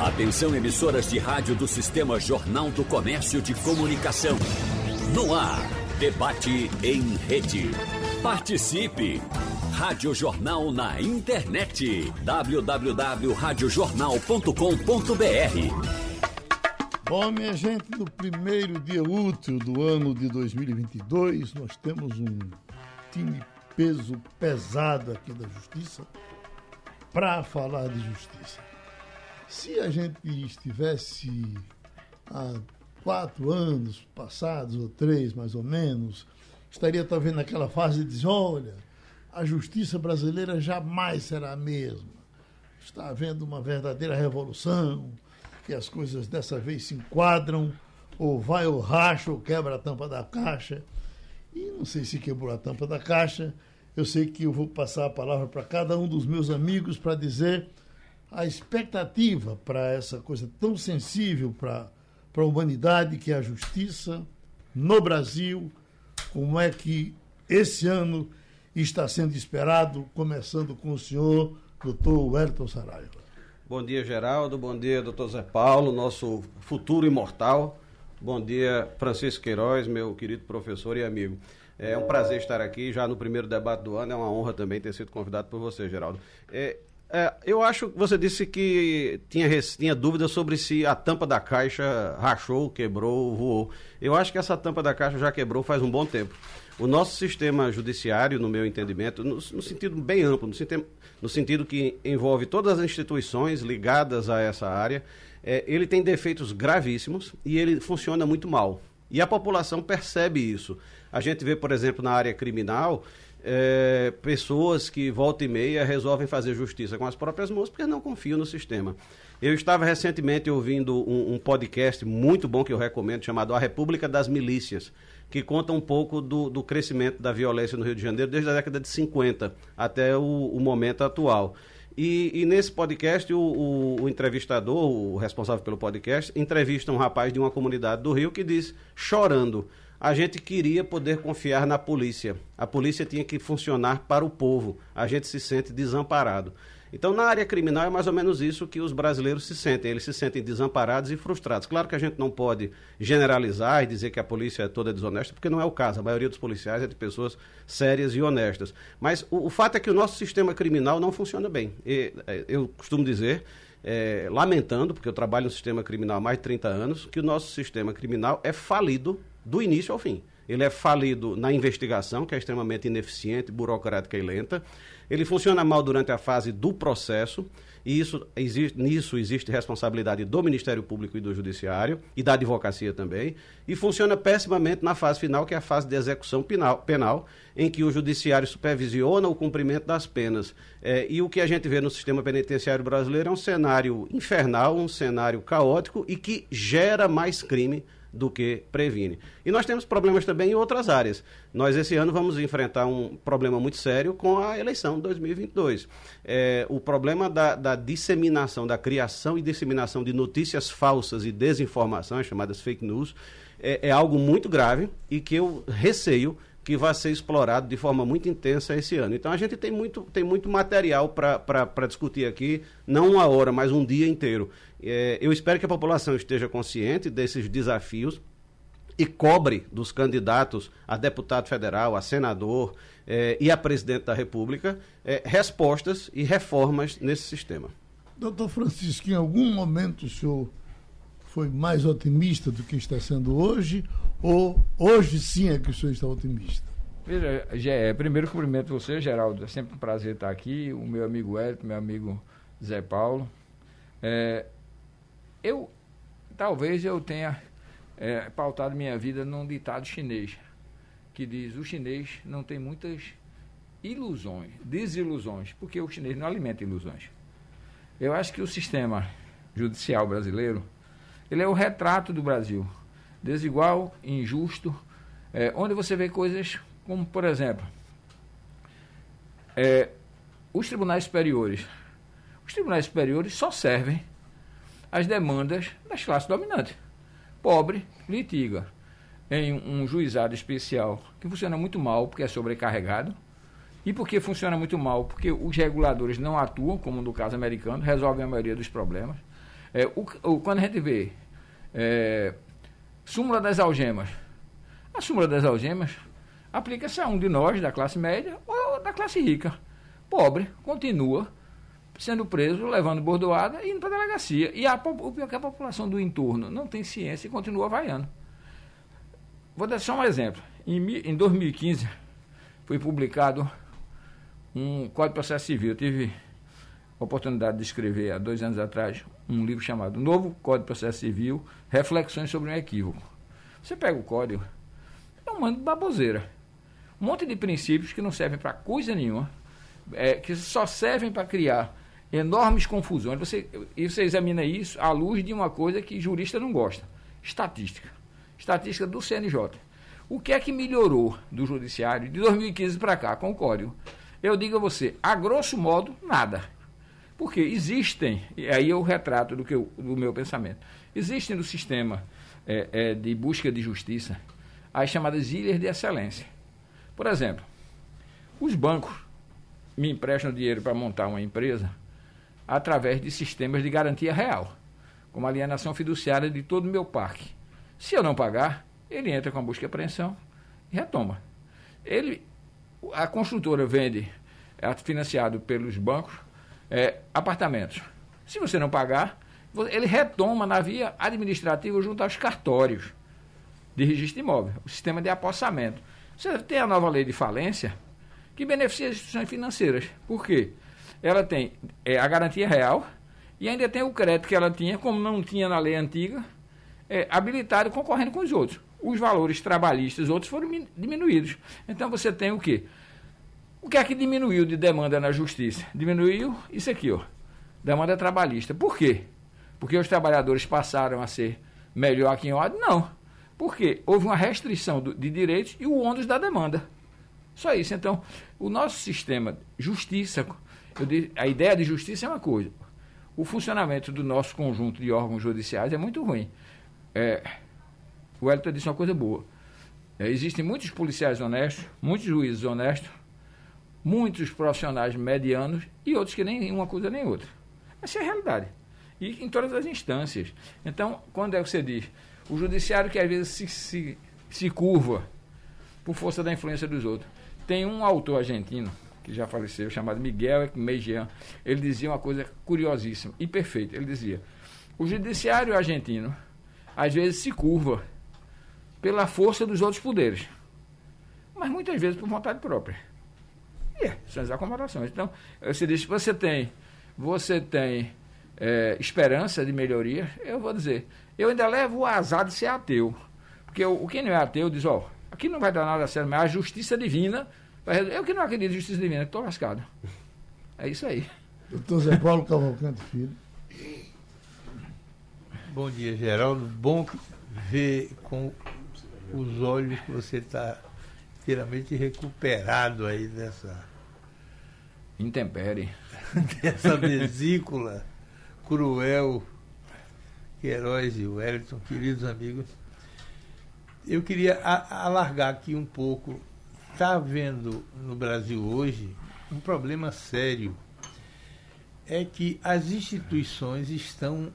Atenção emissoras de rádio do Sistema Jornal do Comércio de Comunicação. No ar, debate em rede. Participe! Rádio Jornal na internet. www.radiojornal.com.br Bom, minha gente, no primeiro dia útil do ano de 2022, nós temos um time peso pesado aqui da Justiça para falar de justiça. Se a gente estivesse há quatro anos passados, ou três mais ou menos, estaria talvez naquela fase de dizer, olha, a justiça brasileira jamais será a mesma. Está havendo uma verdadeira revolução, que as coisas dessa vez se enquadram, ou vai ou racha, ou quebra a tampa da caixa. E não sei se quebrou a tampa da caixa, eu sei que eu vou passar a palavra para cada um dos meus amigos para dizer a expectativa para essa coisa tão sensível para a humanidade que é a justiça no Brasil, como é que esse ano está sendo esperado, começando com o senhor, doutor Wellington Saraiva. Bom dia, Geraldo. Bom dia, doutor Zé Paulo, nosso futuro imortal. Bom dia, Francisco Queiroz, meu querido professor e amigo. É um prazer estar aqui já no primeiro debate do ano. É uma honra também ter sido convidado por você, Geraldo. É, é, eu acho que você disse que tinha, tinha dúvida sobre se a tampa da caixa rachou, quebrou, voou. Eu acho que essa tampa da caixa já quebrou faz um bom tempo. O nosso sistema judiciário, no meu entendimento, no, no sentido bem amplo, no sentido, no sentido, que envolve todas as instituições ligadas a essa área, é, ele tem defeitos gravíssimos e ele funciona muito mal. E a população percebe isso. A gente vê, por exemplo, na área criminal, é, pessoas que volta e meia resolvem fazer justiça com as próprias mãos porque não confiam no sistema. Eu estava recentemente ouvindo um, um, podcast muito bom que eu recomendo, chamado A República das Milícias, que conta um pouco do, do crescimento da violência no Rio de Janeiro desde a década de 50 até o, o momento atual. E, e, nesse podcast, o, o, o, entrevistador, o responsável pelo podcast, entrevista um rapaz de uma comunidade do Rio que diz, chorando, a gente queria poder confiar na polícia. A polícia tinha que funcionar para o povo. A gente se sente desamparado. Então, na área criminal é mais ou menos isso que os brasileiros se sentem. Eles se sentem desamparados e frustrados. Claro que a gente não pode generalizar e dizer que a polícia é toda desonesta, porque não é o caso. A maioria dos policiais é de pessoas sérias e honestas. Mas o, o fato é que o nosso sistema criminal não funciona bem. E, é, eu costumo dizer, é, lamentando, porque eu trabalho no sistema criminal há mais de 30 anos, que o nosso sistema criminal é falido do início ao fim. Ele é falido na investigação, que é extremamente ineficiente, burocrática e lenta. Ele funciona mal durante a fase do processo, e isso, existe, nisso existe responsabilidade do Ministério Público e do Judiciário, e da advocacia também. E funciona pessimamente na fase final, que é a fase de execução penal, penal em que o Judiciário supervisiona o cumprimento das penas. É, e o que a gente vê no sistema penitenciário brasileiro é um cenário infernal, um cenário caótico e que gera mais crime do que previne. E nós temos problemas também em outras áreas. Nós, esse ano, vamos enfrentar um problema muito sério com a eleição de 2022. É, o problema da, da, disseminação, da criação e disseminação de notícias falsas e desinformações, chamadas fake news, é, é algo muito grave e que eu receio que vai ser explorado de forma muito intensa esse ano. Então a gente tem muito, tem muito material para discutir aqui, não uma hora, mas um dia inteiro. É, eu espero que a população esteja consciente desses desafios e cobre dos candidatos a deputado federal, a senador é, e a presidente da República é, respostas e reformas nesse sistema. Doutor Francisco, em algum momento o senhor foi mais otimista do que está sendo hoje? Ou hoje sim é que o senhor está otimista? Veja, é, primeiro cumprimento você, Geraldo. É sempre um prazer estar aqui. O meu amigo Hélio, meu amigo Zé Paulo. É, eu, talvez eu tenha é, pautado minha vida num ditado chinês, que diz, o chinês não tem muitas ilusões, desilusões, porque o chinês não alimenta ilusões. Eu acho que o sistema judicial brasileiro, ele é o retrato do Brasil desigual, injusto, é, onde você vê coisas como, por exemplo, é, os tribunais superiores. Os tribunais superiores só servem às demandas das classes dominantes. Pobre litiga em um juizado especial que funciona muito mal porque é sobrecarregado. E por que funciona muito mal? Porque os reguladores não atuam, como no caso americano, resolvem a maioria dos problemas. É, o, o, quando a gente vê é, súmula das algemas, a súmula das algemas aplica-se a um de nós, da classe média, ou da classe rica. Pobre, continua sendo preso, levando bordoada e indo para a delegacia. E a, é a população do entorno não tem ciência e continua vaiando. Vou dar só um exemplo. Em, em 2015, foi publicado um Código de Processo Civil. Eu tive a oportunidade de escrever, há dois anos atrás, um livro chamado Novo Código de Processo Civil, Reflexões sobre um Equívoco. Você pega o código, é um mando de baboseira. Um monte de princípios que não servem para coisa nenhuma, é, que só servem para criar enormes confusões. Você, e você examina isso à luz de uma coisa que jurista não gosta: estatística. Estatística do CNJ. O que é que melhorou do judiciário de 2015 para cá com o código? Eu digo a você, a grosso modo, nada. Porque existem, e aí eu retrato do, que eu, do meu pensamento, existem no sistema é, é, de busca de justiça as chamadas ilhas de excelência. Por exemplo, os bancos me emprestam dinheiro para montar uma empresa através de sistemas de garantia real, como alienação fiduciária de todo o meu parque. Se eu não pagar, ele entra com a busca e apreensão e retoma. Ele, a construtora vende, é financiado pelos bancos, é, apartamentos. Se você não pagar, ele retoma na via administrativa junto aos cartórios de registro imóvel, o sistema de apossamento. Você tem a nova lei de falência que beneficia as instituições financeiras. Por quê? Ela tem é, a garantia real e ainda tem o crédito que ela tinha, como não tinha na lei antiga, é, habilitado concorrendo com os outros. Os valores trabalhistas, outros foram diminuídos. Então você tem o quê? O que é que diminuiu de demanda na justiça? Diminuiu isso aqui, ó. Demanda trabalhista. Por quê? Porque os trabalhadores passaram a ser melhor que em ordem? Não. Porque houve uma restrição do, de direitos e o ônus da demanda. Só isso. Então, o nosso sistema, justiça, a ideia de justiça é uma coisa. O funcionamento do nosso conjunto de órgãos judiciais é muito ruim. É, o Elton disse uma coisa boa. É, existem muitos policiais honestos, muitos juízes honestos, muitos profissionais medianos e outros que nem uma coisa nem outra. Essa é a realidade. E em todas as instâncias. Então, quando é que você diz, o judiciário que às vezes se, se, se curva por força da influência dos outros. Tem um autor argentino que já faleceu, chamado Miguel Meijean. Ele dizia uma coisa curiosíssima e perfeita. Ele dizia: o judiciário argentino às vezes se curva pela força dos outros poderes, mas muitas vezes por vontade própria. É, são as acomodações. Então, você diz você tem, você tem é, esperança de melhoria, eu vou dizer, eu ainda levo o azar de ser ateu. Porque o, quem não é ateu diz, ó, aqui não vai dar nada certo, mas a justiça divina. Eu que não acredito em justiça divina, estou lascado. É isso aí. Doutor Zé Paulo Cavalcante Filho. Bom dia, Geraldo. Bom ver com os olhos que você está inteiramente recuperado aí dessa. Intempere. dessa vesícula cruel Queiroz e Wellington, queridos amigos, eu queria alargar aqui um pouco. Está havendo no Brasil hoje um problema sério. É que as instituições estão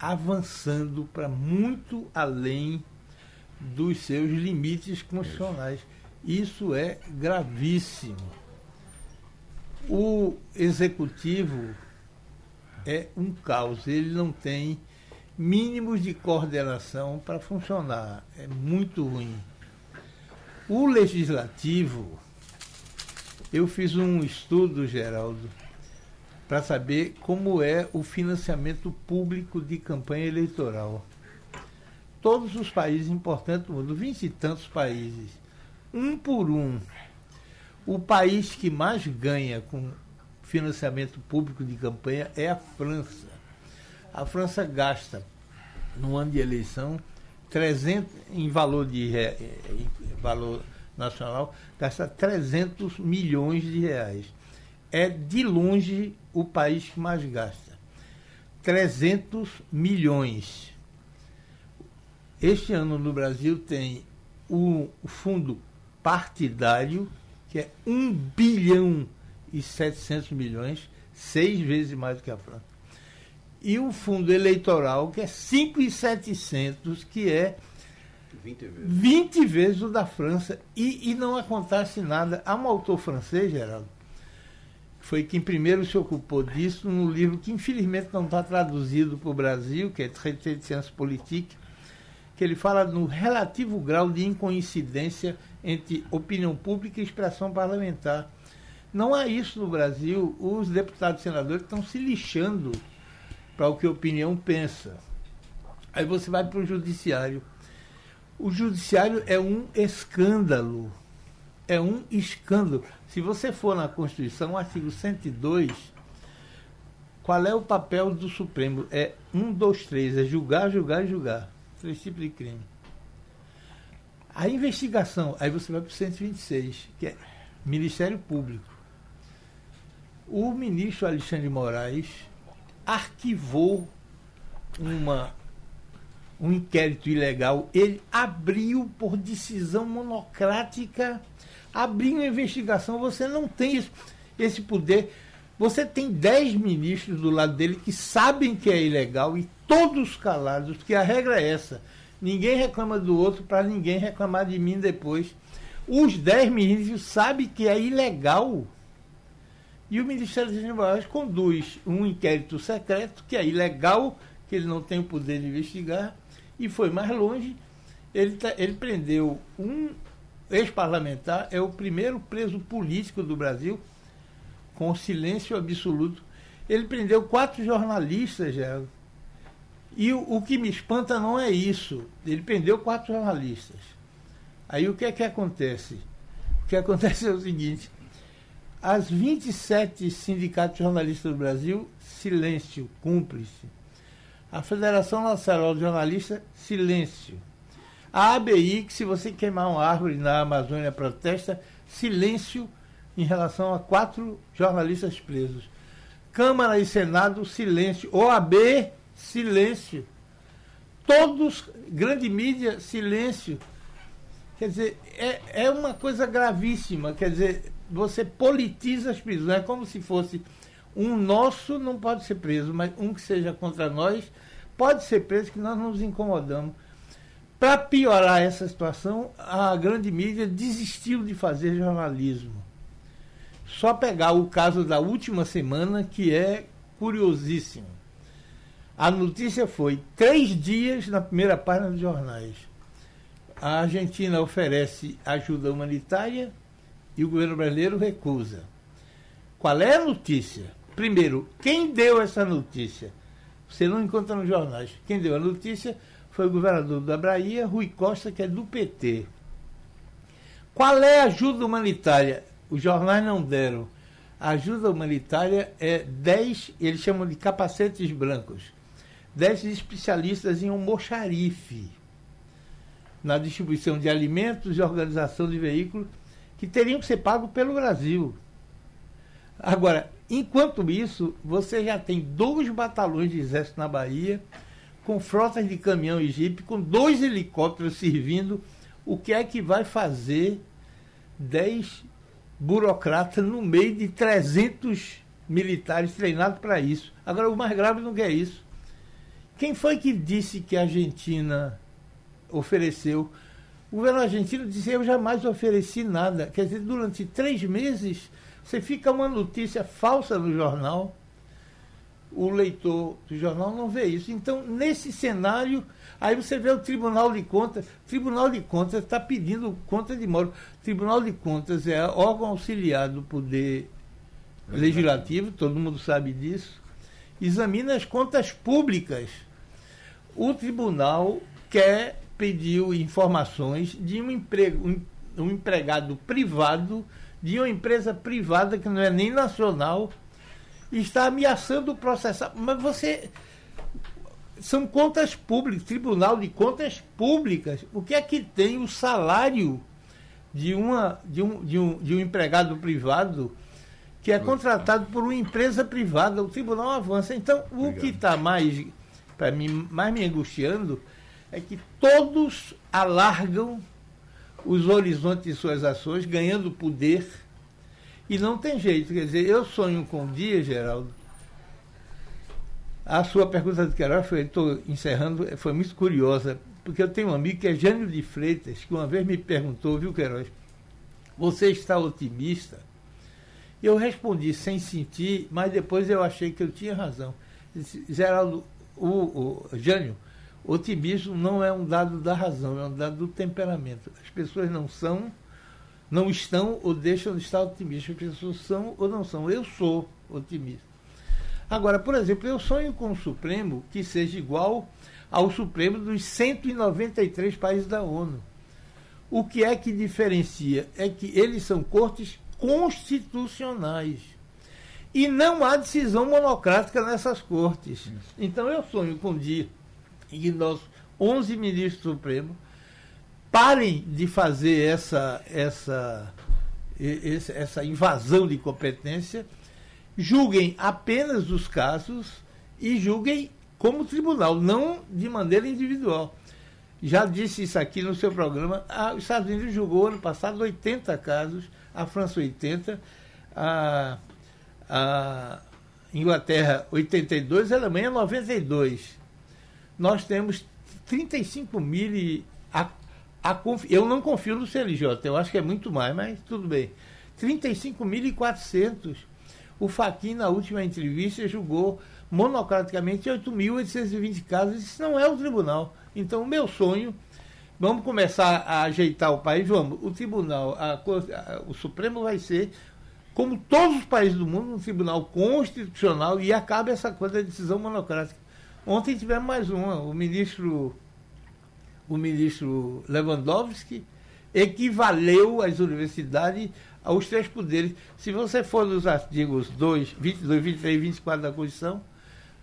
avançando para muito além dos seus limites constitucionais. Isso é gravíssimo. O executivo é um caos, ele não tem mínimos de coordenação para funcionar. É muito ruim. O legislativo, eu fiz um estudo, Geraldo, para saber como é o financiamento público de campanha eleitoral. Todos os países importantes do mundo, vinte e tantos países, um por um, o país que mais ganha com financiamento público de campanha é a França. A França gasta, no ano de eleição, 300, em valor, de, em valor nacional, gasta 300 milhões de reais. É de longe o país que mais gasta. 300 milhões. Este ano no Brasil tem o fundo partidário, que é 1 bilhão e 700 milhões, seis vezes mais do que a França e o fundo eleitoral, que é 5,700, que é 20 vezes. 20 vezes o da França. E, e não acontece nada. Há um autor francês, Geraldo, foi quem primeiro se ocupou disso no livro que infelizmente não está traduzido para o Brasil, que é Traité de Ciência Politique, que ele fala no relativo grau de incoincidência entre opinião pública e expressão parlamentar. Não há isso no Brasil. Os deputados e senadores estão se lixando para o que a opinião pensa. Aí você vai para o judiciário. O judiciário é um escândalo. É um escândalo. Se você for na Constituição, artigo 102, qual é o papel do Supremo? É um, dois, três, é julgar, julgar julgar. Três tipos de crime. A investigação, aí você vai para o 126, que é Ministério Público. O ministro Alexandre Moraes arquivou uma, um inquérito ilegal. Ele abriu por decisão monocrática, abriu uma investigação. Você não tem esse, poder. Você tem dez ministros do lado dele que sabem que é ilegal e todos calados, porque a regra é essa. Ninguém reclama do outro para ninguém reclamar de mim depois. Os dez ministros sabem que é ilegal e o Ministério das Moraes conduz um inquérito secreto, que é ilegal, que ele não tem o poder de investigar, e foi mais longe. Ele, tá, ele prendeu um ex-parlamentar, é o primeiro preso político do Brasil, com silêncio absoluto. Ele prendeu quatro jornalistas, já. E o, o que me espanta não é isso. Ele prendeu quatro jornalistas. Aí o que é que acontece? O que acontece é o seguinte: as 27 sindicatos jornalistas do Brasil, silêncio, cúmplice. A Federação Nacional de Jornalistas, silêncio. A ABI, que se você queimar uma árvore na Amazônia protesta, silêncio em relação a quatro jornalistas presos. Câmara e Senado, silêncio. OAB, silêncio. Todos, grande mídia, silêncio. Quer dizer, é, é uma coisa gravíssima. Quer dizer, você politiza as prisões. É como se fosse um nosso não pode ser preso, mas um que seja contra nós pode ser preso, que nós nos incomodamos. Para piorar essa situação, a grande mídia desistiu de fazer jornalismo. Só pegar o caso da última semana, que é curiosíssimo. A notícia foi três dias na primeira página dos jornais. A Argentina oferece ajuda humanitária e o governo brasileiro recusa. Qual é a notícia? Primeiro, quem deu essa notícia? Você não encontra nos jornais. Quem deu a notícia foi o governador da Bahia, Rui Costa, que é do PT. Qual é a ajuda humanitária? Os jornais não deram. A ajuda humanitária é 10, eles chamam de capacetes brancos. 10 especialistas em almoxarife, na distribuição de alimentos e organização de veículos que teriam que ser pagos pelo Brasil. Agora, enquanto isso, você já tem dois batalhões de exército na Bahia, com frotas de caminhão e jipe, com dois helicópteros servindo. O que é que vai fazer 10 burocratas no meio de 300 militares treinados para isso? Agora, o mais grave não é isso. Quem foi que disse que a Argentina ofereceu o governo argentino disse: Eu jamais ofereci nada. Quer dizer, durante três meses, você fica uma notícia falsa no jornal. O leitor do jornal não vê isso. Então, nesse cenário, aí você vê o Tribunal de Contas. O Tribunal de Contas está pedindo conta de moro. O Tribunal de Contas é órgão auxiliar do Poder Legislativo, todo mundo sabe disso. Examina as contas públicas. O tribunal quer pediu informações de um, emprego, um, empregado privado de uma empresa privada que não é nem nacional está ameaçando processar. Mas você. São contas públicas, Tribunal de Contas Públicas. O que é que tem o salário de, uma, de, um, de, um, de um empregado privado que é contratado por uma empresa privada? O tribunal avança. Então, o Obrigado. que está mais, para mim, mais me angustiando é que todos alargam os horizontes de suas ações, ganhando poder, e não tem jeito. Quer dizer, eu sonho com um dia, Geraldo, A sua pergunta de Queiroz, foi, estou encerrando, foi muito curiosa, porque eu tenho um amigo que é Jânio de Freitas, que uma vez me perguntou, viu, Queiroz, você está otimista? Eu respondi sem sentir, mas depois eu achei que eu tinha razão. Disse, Geraldo, o, o Jânio, otimismo não é um dado da razão, é um dado do temperamento. As pessoas não são, não estão ou deixam de estar otimistas. As pessoas são ou não são. Eu sou otimista. Agora, por exemplo, eu sonho com o Supremo que seja igual ao Supremo dos 193 países da ONU. O que é que diferencia? É que eles são cortes constitucionais. E não há decisão monocrática nessas cortes. Então eu sonho com um dia em que nossos 11 ministros do Supremo parem de fazer essa, essa, essa invasão de competência, julguem apenas os casos e julguem como tribunal, não de maneira individual. Já disse isso aqui no seu programa. Ah, os Estados Unidos julgou ano passado 80 casos, a França 80, a, a Inglaterra 82, a Alemanha 92. Nós temos 35 mil e a, a, eu não confio no CLJ, eu acho que é muito mais, mas tudo bem. 35.400. O Faquin, na última entrevista, julgou monocraticamente 8.820 casos. Isso não é o tribunal. Então, o meu sonho, vamos começar a ajeitar o país, vamos. O tribunal, a, a, o Supremo vai ser, como todos os países do mundo, um tribunal constitucional e acaba essa coisa da decisão monocrática. Ontem tivemos mais uma, o ministro, o ministro Lewandowski equivaleu as universidades aos três poderes. Se você for nos artigos 2, 22, 23 e 24 da Constituição,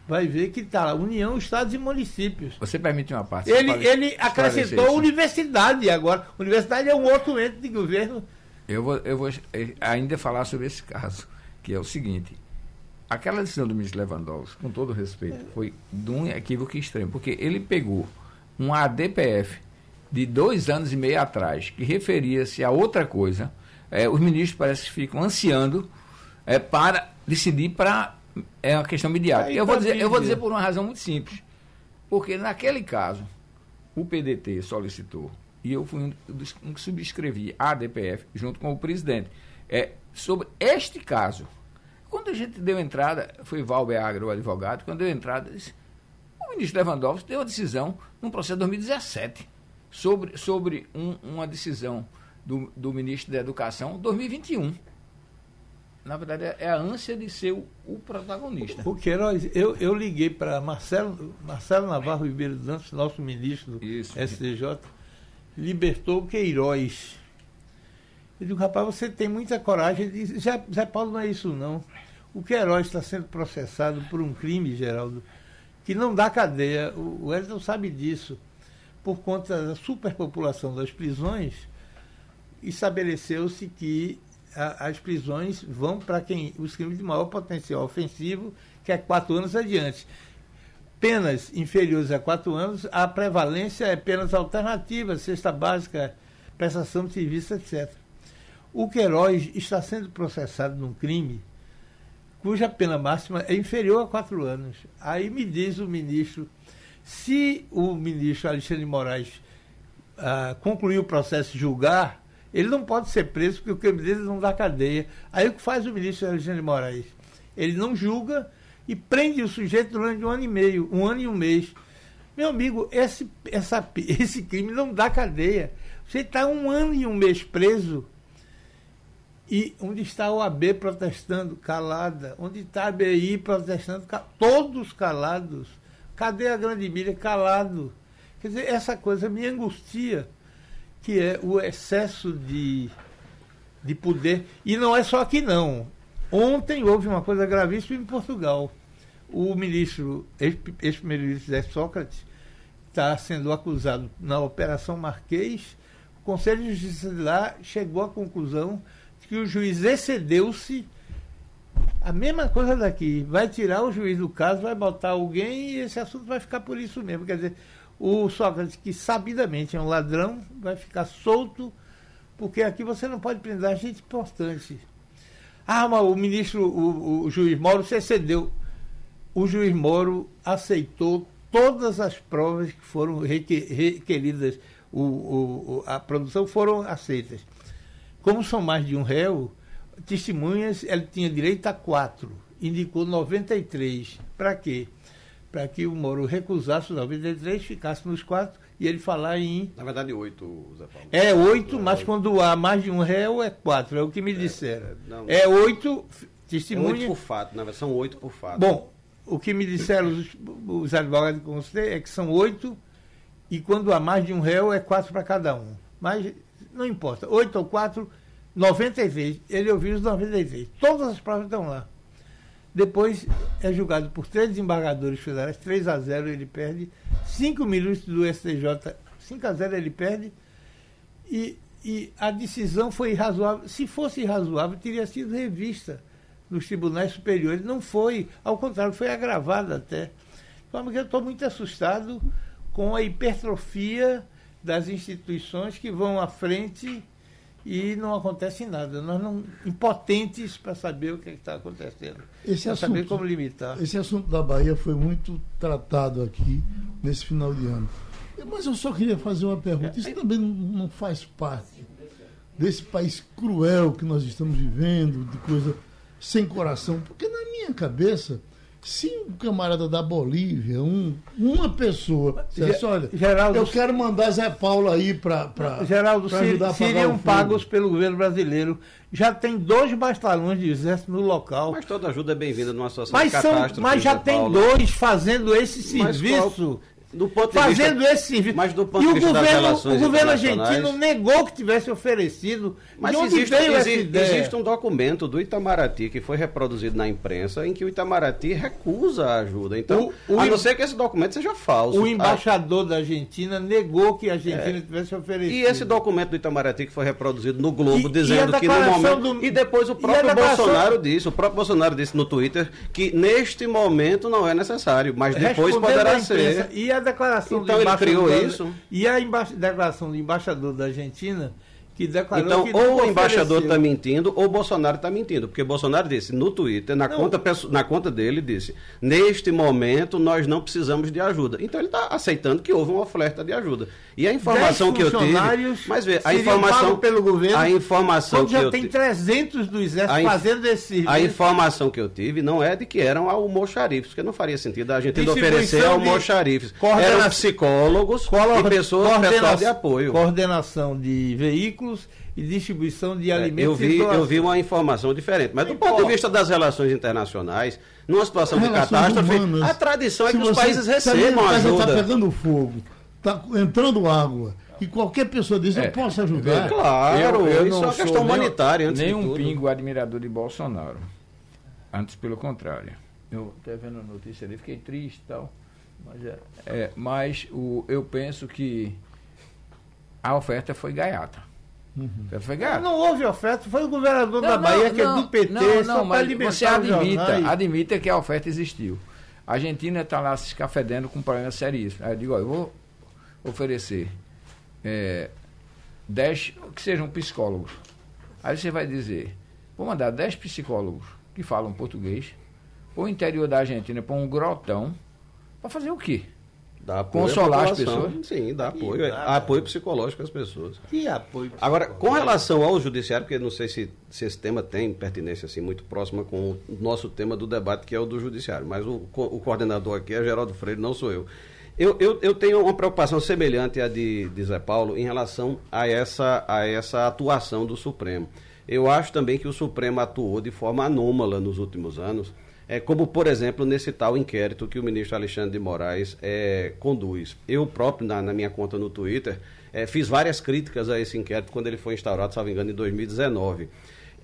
vai ver que está União, Estados e Municípios. Você permite uma parte? Ele, ele acrescentou universidade agora. Universidade é um outro ente de governo. Eu vou, eu vou eh, ainda falar sobre esse caso, que é o seguinte. Aquela decisão do ministro Lewandowski, com todo respeito, foi de um equívoco extremo, porque ele pegou um ADPF de dois anos e meio atrás, que referia-se a outra coisa, é, os ministros parece que ficam ansiando é, para decidir para é uma questão midiática. Eu vou, dizer, eu vou dizer por uma razão muito simples. Porque naquele caso, o PDT solicitou, e eu fui um que subscrevi a ADPF junto com o presidente, é, sobre este caso. Quando a gente deu entrada, foi Valber Agro, o advogado, quando deu entrada, disse, o ministro Lewandowski deu a decisão num processo de 2017 sobre, sobre um, uma decisão do, do ministro da Educação 2021 na verdade, é a ânsia de ser o, o protagonista. O Queiroz, eu, eu liguei para Marcelo, Marcelo Navarro Ribeiro Dantas, nosso ministro do Isso. STJ, libertou Queiroz. Eu digo, rapaz, você tem muita coragem. Ele disse, Zé, Zé Paulo não é isso não. O Queiroz está sendo processado por um crime, Geraldo, que não dá cadeia. O, não sabe disso. Por conta da superpopulação das prisões, estabeleceu-se que a, as prisões vão para quem os crimes de maior potencial ofensivo, que é quatro anos adiante. Penas inferiores a quatro anos, a prevalência é penas alternativas, cesta básica, prestação de serviço, etc. O Queiroz está sendo processado num crime cuja pena máxima é inferior a quatro anos. Aí me diz o ministro, se o ministro Alexandre Moraes ah, concluir o processo e julgar, ele não pode ser preso porque o crime dele não dá cadeia. Aí o que faz o ministro Alexandre de Moraes? Ele não julga e prende o sujeito durante um ano e meio, um ano e um mês. Meu amigo, esse, essa, esse crime não dá cadeia. Você está um ano e um mês preso. E onde está o AB protestando? Calada. Onde está a BI protestando? Todos calados. Cadê a grande mídia? Calado. Quer dizer, essa coisa me angustia que é o excesso de, de poder. E não é só aqui, não. Ontem houve uma coisa gravíssima em Portugal. O ministro, ex-primeiro-ministro Zé Sócrates, está sendo acusado na Operação Marquês. O Conselho de Justiça de lá chegou à conclusão de que o juiz excedeu-se. A mesma coisa daqui. Vai tirar o juiz do caso, vai botar alguém e esse assunto vai ficar por isso mesmo. Quer dizer, o Sócrates, que sabidamente é um ladrão, vai ficar solto, porque aqui você não pode prender gente importante. Ah, mas o ministro, o, o juiz Mauro se excedeu. o juiz Moro aceitou todas as provas que foram requeridas, o, o, a produção foram aceitas. Como são mais de um réu, testemunhas, ele tinha direito a quatro, indicou 93. Para quê? Para que o Moro recusasse os 93, ficasse nos quatro e ele falar em. Na verdade, oito, Zé Paulo. É oito, mas quando há mais de um réu é quatro, é o que me é, disseram. É, é oito testemunhas. É oito por fato, na verdade, são oito por fato. Bom, o que me disseram os, os advogados que consultei é que são oito e quando há mais de um réu é quatro para cada um. Mas não importa, oito ou quatro, 93. Ele ouviu os 93. Todas as provas estão lá. Depois é julgado por três desembargadores federais, 3 a 0 ele perde, cinco minutos do STJ, 5 a 0 ele perde, e, e a decisão foi irrazoável. Se fosse irrazoável, teria sido revista nos tribunais superiores. Não foi, ao contrário, foi agravada até. Então, eu estou muito assustado com a hipertrofia das instituições que vão à frente e não acontece nada. Nós não impotentes para saber o que é está acontecendo. Esse assunto, saber como limitar. Esse assunto da Bahia foi muito tratado aqui nesse final de ano. Mas eu só queria fazer uma pergunta. Isso também não faz parte desse país cruel que nós estamos vivendo, de coisa sem coração, porque na minha cabeça, se um camarada da Bolívia, um, uma pessoa, dissesse, olha, Geraldo, eu quero mandar Zé Paulo aí para Geraldo, pra ajudar se, a seriam pagos pelo governo brasileiro. Já tem dois batalhões de exército no local. Mas toda ajuda é bem-vinda numa situação mas de catástrofe. Mas já tem Paulo. dois fazendo esse serviço do ponto de fazendo vista, esse serviço. Mas do ponto e de vista o governo, o governo argentino negou que tivesse oferecido. Mas de onde existe, veio existe, existe um documento do Itamaraty que foi reproduzido na imprensa em que o Itamaraty recusa a ajuda. Então, o, o a não ser que esse documento seja falso. O embaixador da Argentina negou que a Argentina é. tivesse oferecido. E esse documento do Itamaraty que foi reproduzido no Globo, e, dizendo e que no momento. Do... E depois o próprio Bolsonaro disse, o próprio Bolsonaro disse no Twitter que neste momento não é necessário, mas depois poderá ser. E a declaração então, ele criou isso. E a declaração do embaixador da Argentina que declarou então, que ou o embaixador está mentindo, ou o Bolsonaro está mentindo. Porque Bolsonaro disse no Twitter, na conta, na conta dele, disse: neste momento nós não precisamos de ajuda. Então ele está aceitando que houve uma oferta de ajuda. E a informação que eu tive. Mas vê, a informação. pelo governo, a informação que já eu tem 300 do Exército fazendo esse. A informação que eu tive não é de que eram almoxarifes, porque não faria sentido a gente oferecer almoxarifes. Eram psicólogos e pessoas pessoal de apoio. Coordenação de veículos e distribuição de alimentos. É, eu, vi, eu vi uma informação diferente. Mas do ponto de vista das relações internacionais, numa situação de catástrofe, humanas, a tradição é que os países recebam tá ajuda. Está pegando fogo está entrando água e qualquer pessoa diz, é, eu posso ajudar. Claro, eu, eu isso é uma questão humanitária. Antes nem um pingo admirador de Bolsonaro. Antes, pelo contrário. Eu até vendo a notícia ali, fiquei triste e tal. Mas, é, é, mas o, eu penso que a oferta foi gaiata. Uhum. Não houve oferta, foi o governador não, da Bahia, não, que não, é do PT, não, não, mas você admita, admita que a oferta existiu. A Argentina está lá se escafedendo com problemas seríssimos. Aí eu digo, ó, eu vou oferecer é, 10 que sejam psicólogos. Aí você vai dizer, vou mandar 10 psicólogos que falam português para o interior da Argentina, para um grotão, para fazer o quê? Dá apoio Consolar as pessoas? Sim, dá apoio. Dá, apoio psicológico às pessoas. Que apoio Agora, com relação ao judiciário, porque não sei se, se esse tema tem pertinência assim, muito próxima com o nosso tema do debate, que é o do judiciário. Mas o, o coordenador aqui é Geraldo Freire, não sou eu. Eu, eu, eu, tenho uma preocupação semelhante à de, de Zé Paulo em relação a essa, a essa atuação do Supremo. Eu acho também que o Supremo atuou de forma anômala nos últimos anos, é, como, por exemplo, nesse tal inquérito que o ministro Alexandre de Moraes é, conduz. Eu próprio, na, na, minha conta no Twitter, é, fiz várias críticas a esse inquérito quando ele foi instaurado, me engano, em 2019.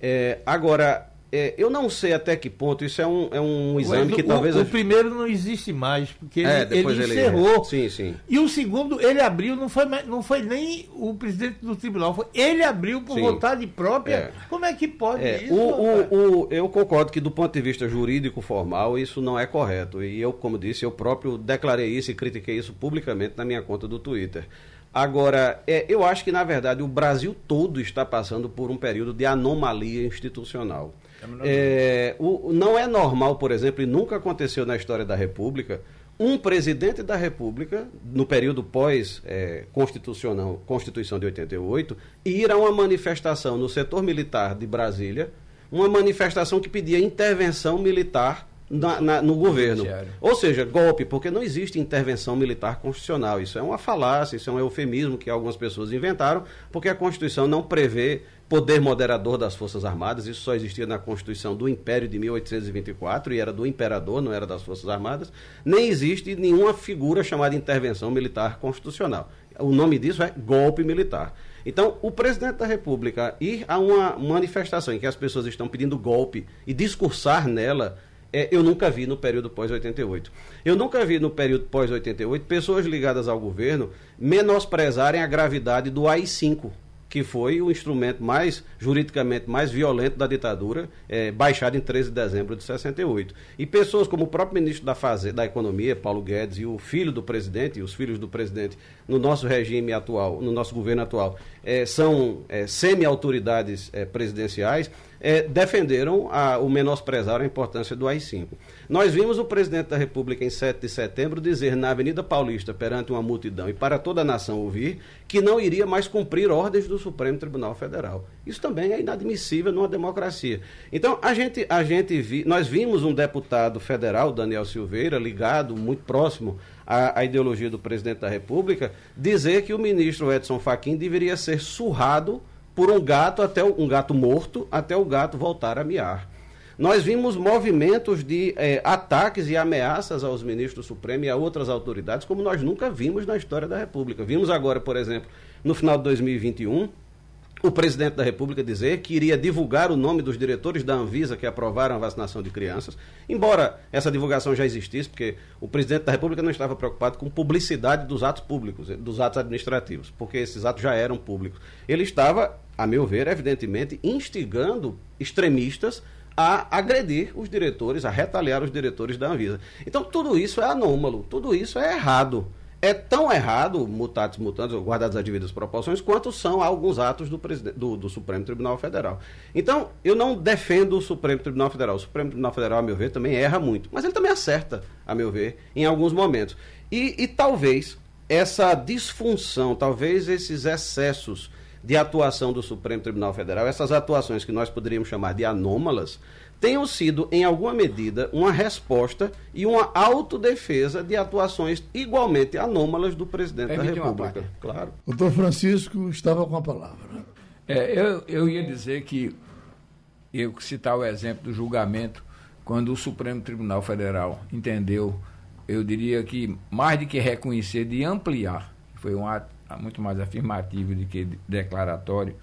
É, agora, é, eu não sei até que ponto, isso é um, é um exame que o, talvez. O, primeiro não existe mais, porque é, ele, ele encerrou. Ele... Sim, sim. E o segundo, ele abriu, não foi, não foi nem o presidente do tribunal, foi ele abriu por sim. vontade própria. É. Como é que pode é, isso? O, o, eu concordo que, do ponto de vista jurídico formal, isso não é correto. E eu, como disse, eu próprio declarei isso e critiquei isso publicamente na minha conta do Twitter. Agora, é, eu acho que, na verdade, o Brasil todo está passando por um período de anomalia institucional. É, o, não é normal, por exemplo, e nunca aconteceu na história da República, um presidente da República, no período pós-constitucional, é, Constituição de 88, ir a uma manifestação no setor militar de Brasília, uma manifestação que pedia intervenção militar na, na, no governo. Ou seja, golpe, porque não existe intervenção militar constitucional. Isso é uma falácia, isso é um eufemismo que algumas pessoas inventaram, porque a Constituição não prevê poder moderador das Forças Armadas. Isso só existia na Constituição do Império de 1824 e era do imperador, não era das Forças Armadas. Nem existe nenhuma figura chamada intervenção militar constitucional. O nome disso é golpe militar. Então, o presidente da República ir a uma manifestação em que as pessoas estão pedindo golpe e discursar nela é, eu nunca vi no período pós-88. Eu nunca vi no período pós-88 pessoas ligadas ao governo menosprezarem a gravidade do AI-5, que foi o instrumento mais, juridicamente, mais violento da ditadura, é, baixado em 13 de dezembro de 68. E pessoas como o próprio ministro da, Fazenda, da Economia, Paulo Guedes, e o filho do presidente, e os filhos do presidente, no nosso regime atual, no nosso governo atual, é, são é, semi-autoridades é, presidenciais, é, defenderam a, o menosprezaram a importância do AI-5. Nós vimos o presidente da República em 7 de setembro dizer na Avenida Paulista, perante uma multidão e para toda a nação ouvir, que não iria mais cumprir ordens do Supremo Tribunal Federal. Isso também é inadmissível numa democracia. Então, a gente, a gente vi, nós vimos um deputado federal, Daniel Silveira, ligado, muito próximo à, à ideologia do presidente da República, dizer que o ministro Edson Fachin deveria ser surrado por um gato até um gato morto até o gato voltar a miar. Nós vimos movimentos de eh, ataques e ameaças aos ministros do Supremo e a outras autoridades como nós nunca vimos na história da República. Vimos agora, por exemplo, no final de 2021, o presidente da República dizer que iria divulgar o nome dos diretores da Anvisa que aprovaram a vacinação de crianças, embora essa divulgação já existisse, porque o presidente da República não estava preocupado com publicidade dos atos públicos, dos atos administrativos, porque esses atos já eram públicos. Ele estava, a meu ver, evidentemente, instigando extremistas a agredir os diretores, a retaliar os diretores da Anvisa. Então, tudo isso é anômalo, tudo isso é errado é tão errado, mutatis mutandis, guardadas as devidas proporções, quanto são alguns atos do, do, do, Supremo Tribunal Federal. Então, eu não defendo o Supremo Tribunal Federal. O Supremo Tribunal Federal, a meu ver, também erra muito. Mas ele também acerta, a meu ver, em alguns momentos. E, e talvez essa disfunção, talvez esses excessos de atuação do Supremo Tribunal Federal, essas atuações que nós poderíamos chamar de anômalas, tenham sido, em alguma medida, uma resposta e uma autodefesa de atuações igualmente anômalas do presidente da República. Claro. O doutor Francisco estava com a palavra. É, eu, eu ia dizer que, eu citar o exemplo do julgamento, quando o Supremo Tribunal Federal entendeu, eu diria que mais do que reconhecer, de ampliar, foi um ato muito mais afirmativo do que declaratório,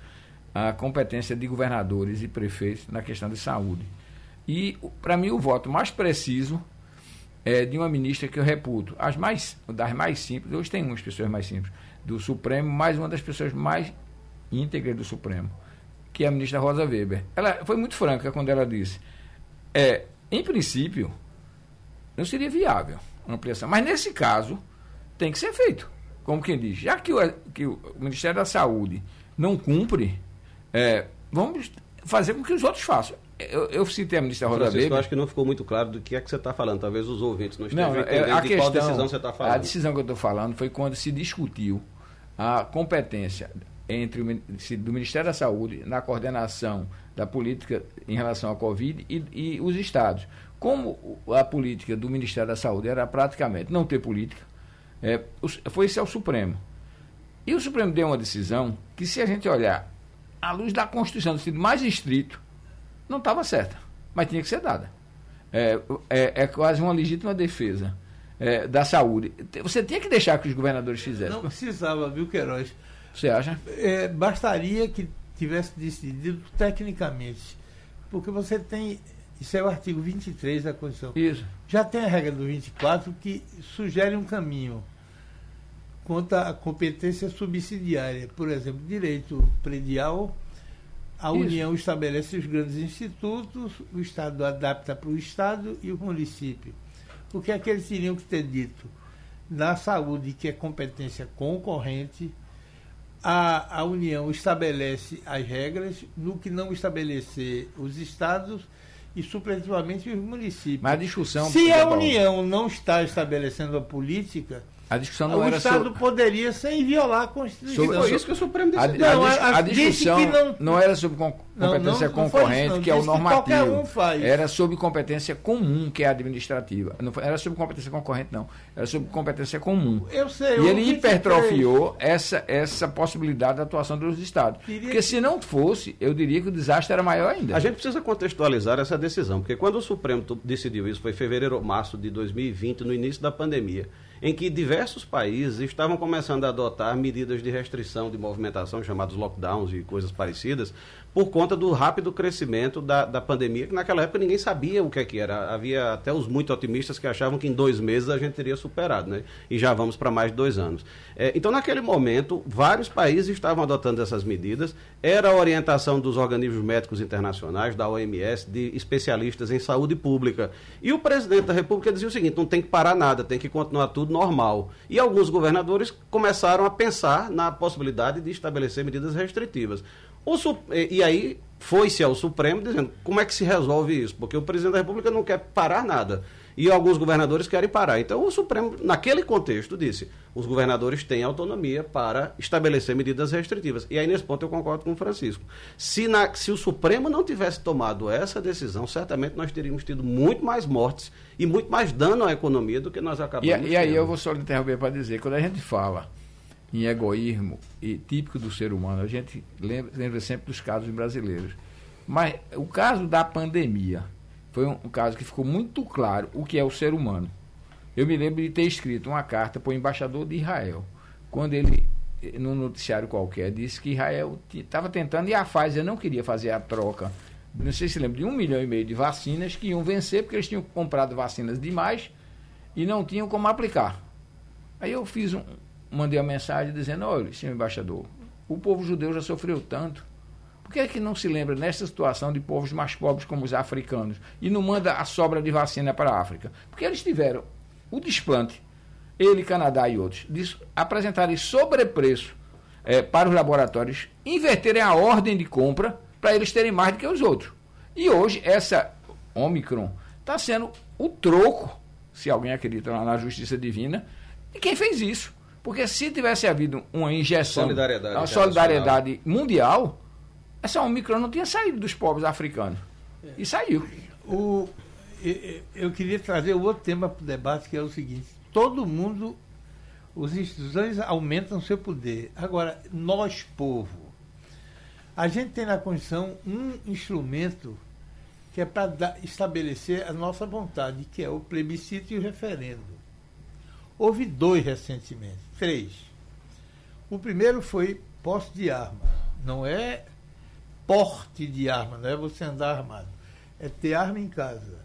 a competência de governadores e prefeitos na questão de saúde. E, para mim, o voto mais preciso é de uma ministra que eu reputo. As mais, das mais simples, hoje tem umas pessoas mais simples, do Supremo, mas uma das pessoas mais íntegras do Supremo, que é a ministra Rosa Weber. Ela foi muito franca quando ela disse: é, em princípio, não seria viável ampliação, mas nesse caso tem que ser feito. Como quem diz, já que o, que o Ministério da Saúde não cumpre, é, vamos fazer com que os outros façam eu, eu citei a ministra Rosa Francisco, Weber. Eu acho que não ficou muito claro do que é que você está falando. Talvez os ouvintes não estejam não, é, entendendo a de questão, qual decisão você está falando. A decisão que eu estou falando foi quando se discutiu a competência entre o, do Ministério da Saúde na coordenação da política em relação à Covid e, e os estados. Como a política do Ministério da Saúde era praticamente não ter política, é, foi isso ao Supremo. E o Supremo deu uma decisão que, se a gente olhar à luz da Constituição, do sentido mais estrito, não estava certa, mas tinha que ser dada. É, é, é quase uma legítima defesa é, da saúde. Você tinha que deixar que os governadores fizessem. Não precisava, viu, Queiroz? Você acha? É, bastaria que tivesse decidido tecnicamente. Porque você tem. Isso é o artigo 23 da Constituição. Isso. Já tem a regra do 24 que sugere um caminho quanto à competência subsidiária. Por exemplo, direito predial a Isso. União estabelece os grandes institutos, o Estado adapta para o Estado e o município. O que é que eles teriam que ter dito? Na saúde, que é competência concorrente, a, a União estabelece as regras, no que não estabelecer os estados e supletivamente os municípios. Mas a discussão. Se a União não está estabelecendo a política, a discussão não o era Estado sobre... poderia sem violar a Constituição. Sobre, foi isso que o Supremo decidiu. A, a, a, a discussão não, não, era sobre competência não, não, concorrente, isso, que é o normativo. Um faz. Era sobre competência comum, que é a administrativa. Não era sobre competência concorrente, não. Era sobre competência comum. Eu sei. E ele hipertrofiou essa, essa possibilidade da atuação dos Estados. Queria porque que... se não fosse, eu diria que o desastre era maior ainda. A gente precisa contextualizar essa decisão, porque quando o Supremo decidiu isso, foi em fevereiro ou março de 2020, no início da pandemia em que diversos países estavam começando a adotar medidas de restrição de movimentação, chamados lockdowns e coisas parecidas, por conta do rápido crescimento da, da pandemia, que naquela época ninguém sabia o que, é que era. Havia até os muito otimistas que achavam que em dois meses a gente teria superado, né? E já vamos para mais de dois anos. É, então, naquele momento, vários países estavam adotando essas medidas. Era a orientação dos organismos médicos internacionais, da OMS, de especialistas em saúde pública. E o presidente da República dizia o seguinte: não tem que parar nada, tem que continuar tudo normal. E alguns governadores começaram a pensar na possibilidade de estabelecer medidas restritivas. O, e aí foi-se ao Supremo dizendo como é que se resolve isso, porque o presidente da República não quer parar nada. E alguns governadores querem parar. Então o Supremo, naquele contexto, disse: os governadores têm autonomia para estabelecer medidas restritivas. E aí, nesse ponto, eu concordo com o Francisco. Se, na, se o Supremo não tivesse tomado essa decisão, certamente nós teríamos tido muito mais mortes e muito mais dano à economia do que nós acabamos E, e aí eu vou só interromper para dizer: quando a gente fala em egoísmo e típico do ser humano. A gente lembra, lembra sempre dos casos brasileiros. Mas o caso da pandemia foi um, um, caso que ficou muito claro o que é o ser humano. Eu me lembro de ter escrito uma carta para o embaixador de Israel, quando ele, num noticiário qualquer, disse que Israel estava tentando e a Pfizer não queria fazer a troca. Não sei se lembra de um milhão e meio de vacinas que iam vencer porque eles tinham comprado vacinas demais e não tinham como aplicar. Aí eu fiz um, mandei a mensagem dizendo: olha, senhor embaixador, o povo judeu já sofreu tanto. Por que é que não se lembra nessa situação de povos mais pobres como os africanos e não manda a sobra de vacina para a África? Porque eles tiveram o desplante, ele, Canadá e outros, de apresentarem sobrepreço é, para os laboratórios, inverterem a ordem de compra para eles terem mais do que os outros. E hoje, essa Omicron está sendo o troco, se alguém acredita na justiça divina, de quem fez isso. Porque se tivesse havido uma injeção, solidariedade, uma solidariedade mundial, essa Omicron não tinha saído dos povos africanos. E saiu. O, eu queria trazer outro tema para o debate, que é o seguinte: todo mundo, os instituições aumentam seu poder. Agora, nós, povo, a gente tem na Constituição um instrumento que é para estabelecer a nossa vontade, que é o plebiscito e o referendo. Houve dois recentemente, três. O primeiro foi posse de arma. Não é porte de arma, não é você andar armado. É ter arma em casa.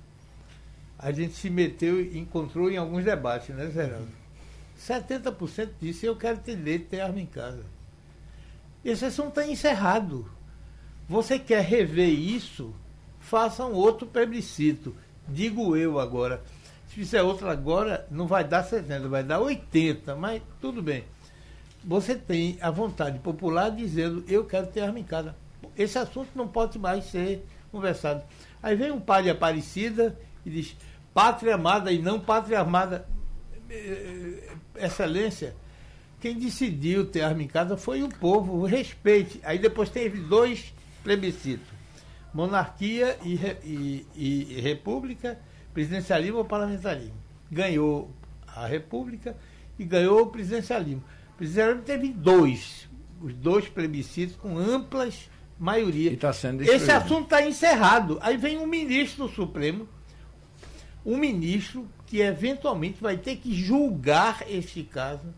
A gente se meteu e encontrou em alguns debates, né, Geraldo? 70% disse eu quero ter direito de ter arma em casa. Esse assunto está encerrado. Você quer rever isso? Faça um outro plebiscito. Digo eu agora. Se fizer outra agora, não vai dar 70, vai dar 80, mas tudo bem. Você tem a vontade popular dizendo, eu quero ter arma em casa. Esse assunto não pode mais ser conversado. Aí vem um pai de Aparecida e diz, pátria amada e não pátria armada. Eh, excelência, quem decidiu ter arma em casa foi o povo, respeite. Aí depois teve dois plebiscitos, monarquia e, e, e república, presidencialismo ou parlamentarismo. Ganhou a República e ganhou o presidencialismo. O presidencialismo teve dois, os dois plebiscitos com amplas maioria. Tá Esse assunto está encerrado. Aí vem um ministro do Supremo, um ministro que eventualmente vai ter que julgar este caso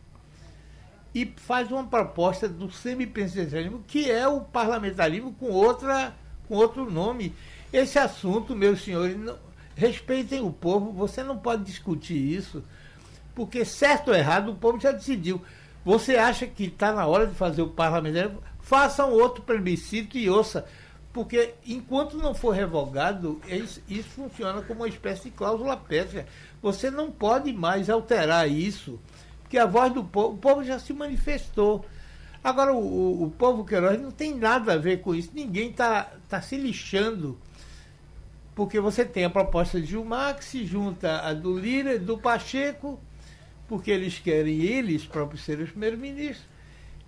e faz uma proposta do semipresidencialismo, que é o parlamentarismo com, outra, com outro nome. Esse assunto, meus senhores, não, Respeitem o povo, você não pode discutir isso, porque certo ou errado o povo já decidiu. Você acha que está na hora de fazer o parlamento? Faça um outro plebiscito e ouça. Porque enquanto não for revogado, isso, isso funciona como uma espécie de cláusula pétrea. Você não pode mais alterar isso, porque a voz do povo, o povo já se manifestou. Agora, o, o, o povo Queiroz não tem nada a ver com isso. Ninguém está tá se lixando. Porque você tem a proposta de Gilmar, que se junta a do Lira, do Pacheco, porque eles querem eles próprios serem os primeiros ministros.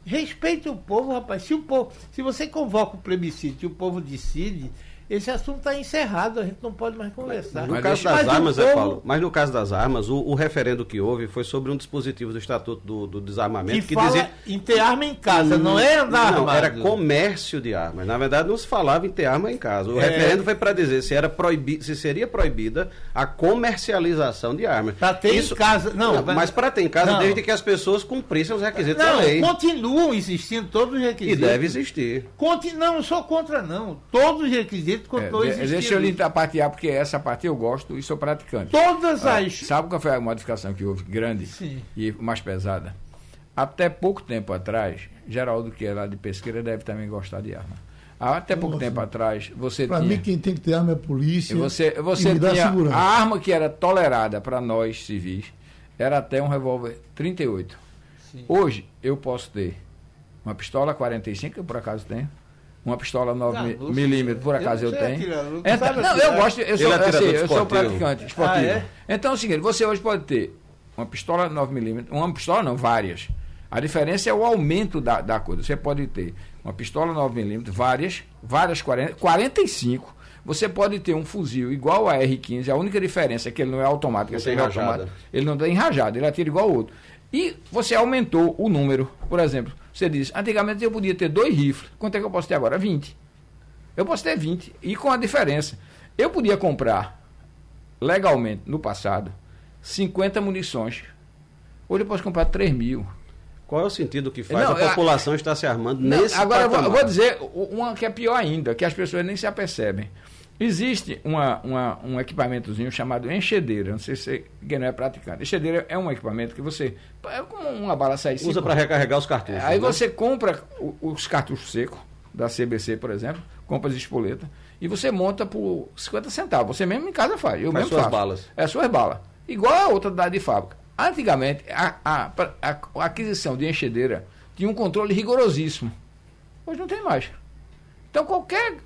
Respeite o povo, rapaz. Se o povo, se você convoca o plebiscito e o povo decide, esse assunto está encerrado, a gente não pode mais conversar. No mas caso das mas armas, povo... Paulo, mas no caso das armas, o, o, referendo que houve foi sobre um dispositivo do Estatuto do, do Desarmamento que, que dizia em ter arma em casa, hum, não é andar Não, era comércio de armas. Na verdade, não se falava em ter arma em casa. O é... referendo foi para dizer se era proibi... se seria proibida a comercialização de armas. Para ter Isso... em casa, não, não mas para ter em casa não. desde que as pessoas cumprissem os requisitos não, da lei. Continuam existindo todos os requisitos. E deve existir. Conti... Não, não sou contra não. Todos os requisitos é, Deixa eu lhe tapatear, porque essa parte eu gosto e sou praticante. Todas ah, as. Sabe qual foi a modificação que houve? Grande Sim. e mais pesada. Até pouco tempo atrás, Geraldo, que é lá de pesqueira, deve também gostar de arma. Até pouco Nossa. tempo atrás, você pra tinha. Para mim, quem tem que ter arma é a polícia. Você, você e tinha segurança. a arma que era tolerada para nós civis era até um revólver 38. Sim. Hoje, eu posso ter uma pistola 45, que eu por acaso tenho, uma pistola 9mm, por acaso eu, eu tenho. então, não, eu gosto, eu sou, assim, eu sou praticante esportivo. Ah, é? Então é o seguinte, você hoje pode ter uma pistola 9mm, uma pistola não, várias. A diferença é o aumento da, da coisa. Você pode ter uma pistola 9mm, várias, várias 40, 45. Você pode ter um fuzil igual a R15, a única diferença é que ele não é automático, não é automático. Ele não tem enrajado, ele atira igual ao outro. E você aumentou o número, por exemplo, você diz, antigamente eu podia ter dois rifles. Quanto é que eu posso ter agora? 20. Eu posso ter 20. E com a diferença. Eu podia comprar legalmente no passado 50 munições. Hoje eu posso comprar 3 mil. Qual é o sentido que faz não, a população a, estar se armando não, nesse Agora eu vou, eu vou, dizer uma que é pior ainda, que as pessoas nem se apercebem. Existe uma, uma, um equipamentozinho chamado enchedeira. Não sei se quem não é praticante. Enchedeira é um equipamento que você. É como uma bala sair Usa para recarregar os cartuchos. Aí né? você compra os cartuchos secos, da CBC, por exemplo, compra de espoleta, e você monta por 50 centavos. Você mesmo em casa faz. Eu faz mesmo suas faço. balas. É suas balas. Igual a outra da de fábrica. Antigamente, a, a, a, a aquisição de enchedeira tinha um controle rigorosíssimo. Hoje não tem mais. Então qualquer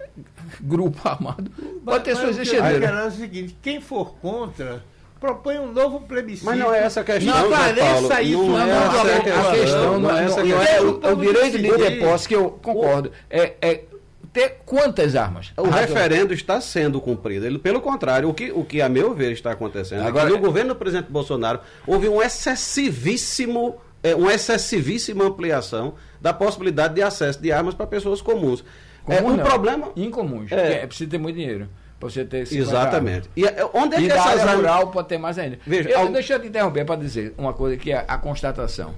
grupo armado pode ter suas enchedeiras. é o seguinte, quem for contra propõe um novo plebiscito. Mas não é essa a questão, não apareça isso. Não, não, é a, a questão não, é, essa não é o, o direito de depósito que eu concordo. É, é ter quantas armas? O referendo está sendo cumprido. Ele, pelo contrário, o que, o que a meu ver está acontecendo Agora, é que no governo do presidente Bolsonaro houve um excessivíssimo, é, uma excessivíssima ampliação da possibilidade de acesso de armas para pessoas comuns. Comum, é um não. problema incomum. É. é preciso ter muito dinheiro para você ter Exatamente. E é, onde é e que essas área rural pode ter mais ainda. Veja, eu, ao... Deixa eu te interromper para dizer uma coisa que é a constatação.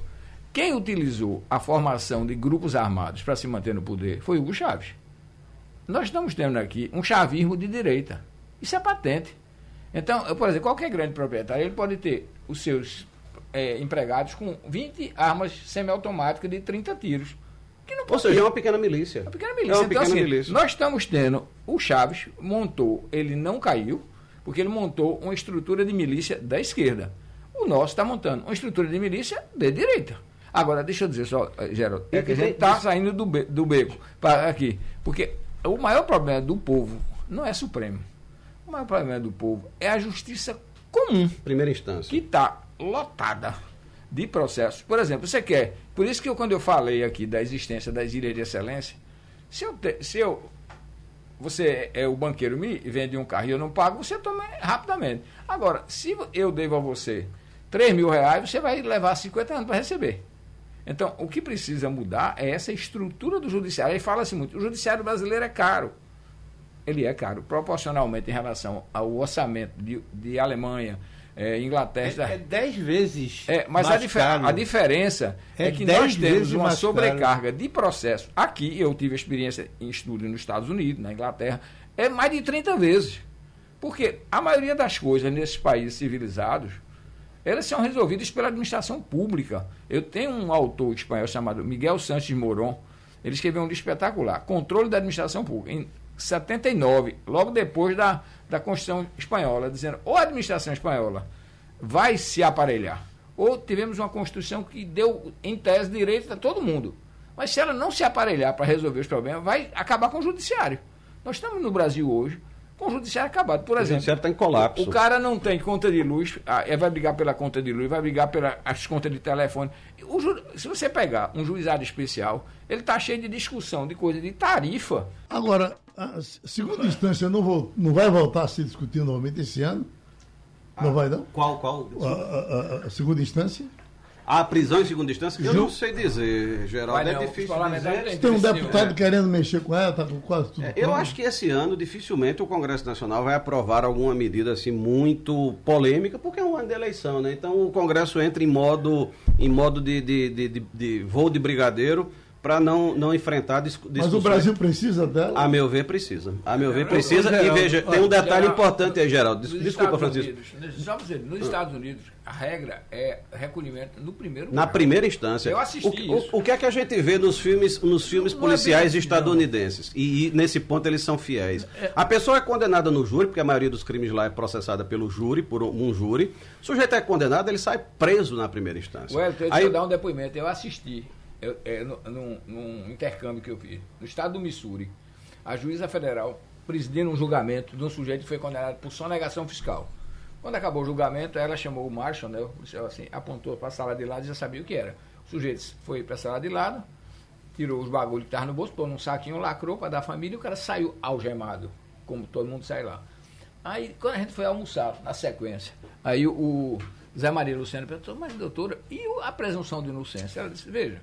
Quem utilizou a formação de grupos armados para se manter no poder foi Hugo Chaves. Nós estamos tendo aqui um chavismo de direita. Isso é patente. Então, eu, por exemplo, qualquer grande proprietário ele pode ter os seus é, empregados com 20 armas semiautomáticas de 30 tiros. Ou seja, é uma pequena milícia. Uma pequena milícia. É uma então, pequena assim, milícia. Nós estamos tendo. O Chaves montou, ele não caiu, porque ele montou uma estrutura de milícia da esquerda. O nosso está montando uma estrutura de milícia de direita. Agora, deixa eu dizer só, eh, Geraldo, é que a gente está saindo do, be do beco para aqui. Porque o maior problema do povo não é supremo. O maior problema do povo é a justiça comum. Primeira instância. Que está lotada de processos. Por exemplo, você quer. Por isso que eu, quando eu falei aqui da existência das ilhas de excelência, se eu, te, se eu você é o banqueiro me vende um carro e eu não pago, você toma rapidamente. Agora, se eu devo a você 3 mil reais, você vai levar 50 anos para receber. Então, o que precisa mudar é essa estrutura do judiciário. Aí fala-se muito, o judiciário brasileiro é caro. Ele é caro, proporcionalmente em relação ao orçamento de, de Alemanha, é, Inglaterra. É, é dez vezes. É, mas a, dif a, diferença é, é que nós temos uma sobrecarga caro. de processo. Aqui, eu tive experiência em estudo nos Estados Unidos, na Inglaterra, é mais de 30 vezes. Porque a maioria das coisas nesses países civilizados, elas são resolvidas pela administração pública. Eu tenho um autor espanhol chamado Miguel Sanches Moron, ele escreveu um livro espetacular, Controle da Administração Pública, em 79, logo depois da, da Constituição Espanhola, dizendo ou a administração espanhola vai se aparelhar, ou tivemos uma Constituição que deu, em tese, direito a todo mundo. Mas se ela não se aparelhar para resolver os problemas, vai acabar com o judiciário. Nós estamos no Brasil hoje com o judiciário acabado. Por exemplo, o judiciário está em colapso. O cara não tem conta de luz, ah, vai brigar pela conta de luz, vai brigar pelas contas de telefone. O, se você pegar um juizado especial, ele está cheio de discussão, de coisa de tarifa. Agora, a segunda instância não, vou, não vai voltar a se discutir novamente esse ano? Não ah, vai, não? Qual? qual? A, a, a segunda instância? A prisão em segunda instância? Eu não sei dizer, Geraldo. É difícil dizer. Tem um deputado é. querendo mexer com ela, está com quase tudo. É, eu acho que esse ano, dificilmente, o Congresso Nacional vai aprovar alguma medida assim muito polêmica, porque é um ano de eleição, né? Então o Congresso entra em modo, em modo de, de, de, de, de voo de brigadeiro para não, não enfrentar discussões. Mas o Brasil precisa dela? A meu ver, precisa. A meu ver, precisa. e veja, tem um detalhe importante aí, Geraldo. Desculpa, Francisco. Unidos, nos Estados Unidos, a regra é recolhimento no primeiro Na primeira instância. Eu assisti o, isso. O, o, que é que a gente vê nos filmes, nos filmes não, policiais não é estadunidenses? E, e, nesse ponto eles são fiéis. É. A pessoa é condenada no júri, porque a maioria dos crimes lá é processada pelo júri, por um júri. O sujeito é condenado, ele sai preso na primeira instância. Ué, deixa aí, eu dar um depoimento. Eu assisti eu, é, num, num intercâmbio que eu fiz, no estado do Missouri, a juíza federal presidindo um julgamento de um sujeito que foi condenado por sonegação fiscal. Quando acabou o julgamento, ela chamou o Marshall, né, o assim, apontou para a sala de lado e já sabia o que era. O sujeito foi para a sala de lado, tirou os bagulhos que estavam no bolso, pôs num saquinho, lacrou para dar família e o cara saiu algemado, como todo mundo sai lá. Aí, quando a gente foi almoçar, na sequência, aí o, o Zé Maria Luciano perguntou, mas doutora, e a presunção de inocência? Ela disse, veja,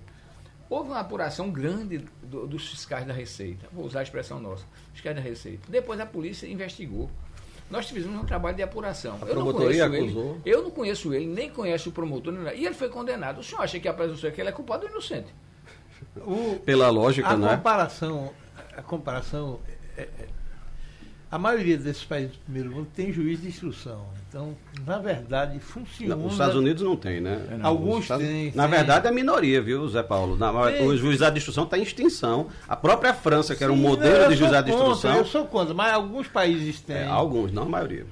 Houve uma apuração grande do, dos fiscais da Receita, vou usar a expressão nossa, fiscais da Receita. Depois a polícia investigou. Nós fizemos um trabalho de apuração. A eu promotoria não acusou? Ele, eu não conheço ele, nem conheço o promotor, e ele foi condenado. O senhor acha que a presunção é que ele é culpado ou inocente? O, Pela lógica, a né? Comparação, a comparação é, é a maioria desses países do primeiro mundo tem juiz de instrução. Então, na verdade, funciona. Não, os Estados Unidos não tem, né? É, não, Alguns têm. Na verdade, é a minoria, viu, Zé Paulo? Na, o juizado de instrução está em extinção. A própria França, que Sim, era um modelo de juizado de instrução. Eu sou contra, mas alguns países têm. É, alguns, não a maioria.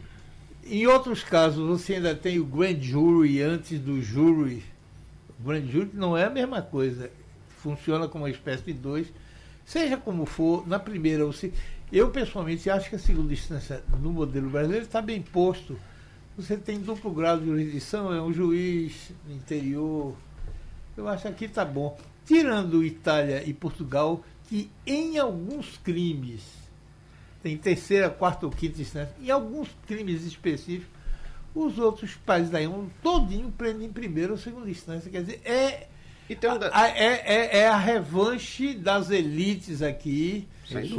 Em outros casos, você ainda tem o grand jury antes do jury. O grand jury não é a mesma coisa. Funciona como uma espécie de dois. Seja como for, na primeira você eu, pessoalmente, acho que a segunda instância no modelo brasileiro está bem posto. Você tem duplo grau de jurisdição, é um juiz no interior. Eu acho que aqui está bom. Tirando Itália e Portugal, que em alguns crimes, tem terceira, quarta ou quinta instância, em alguns crimes específicos, os outros países daí um todinho prendem em primeira ou segunda instância. Quer dizer, é, um... a, é, é, é a revanche das elites aqui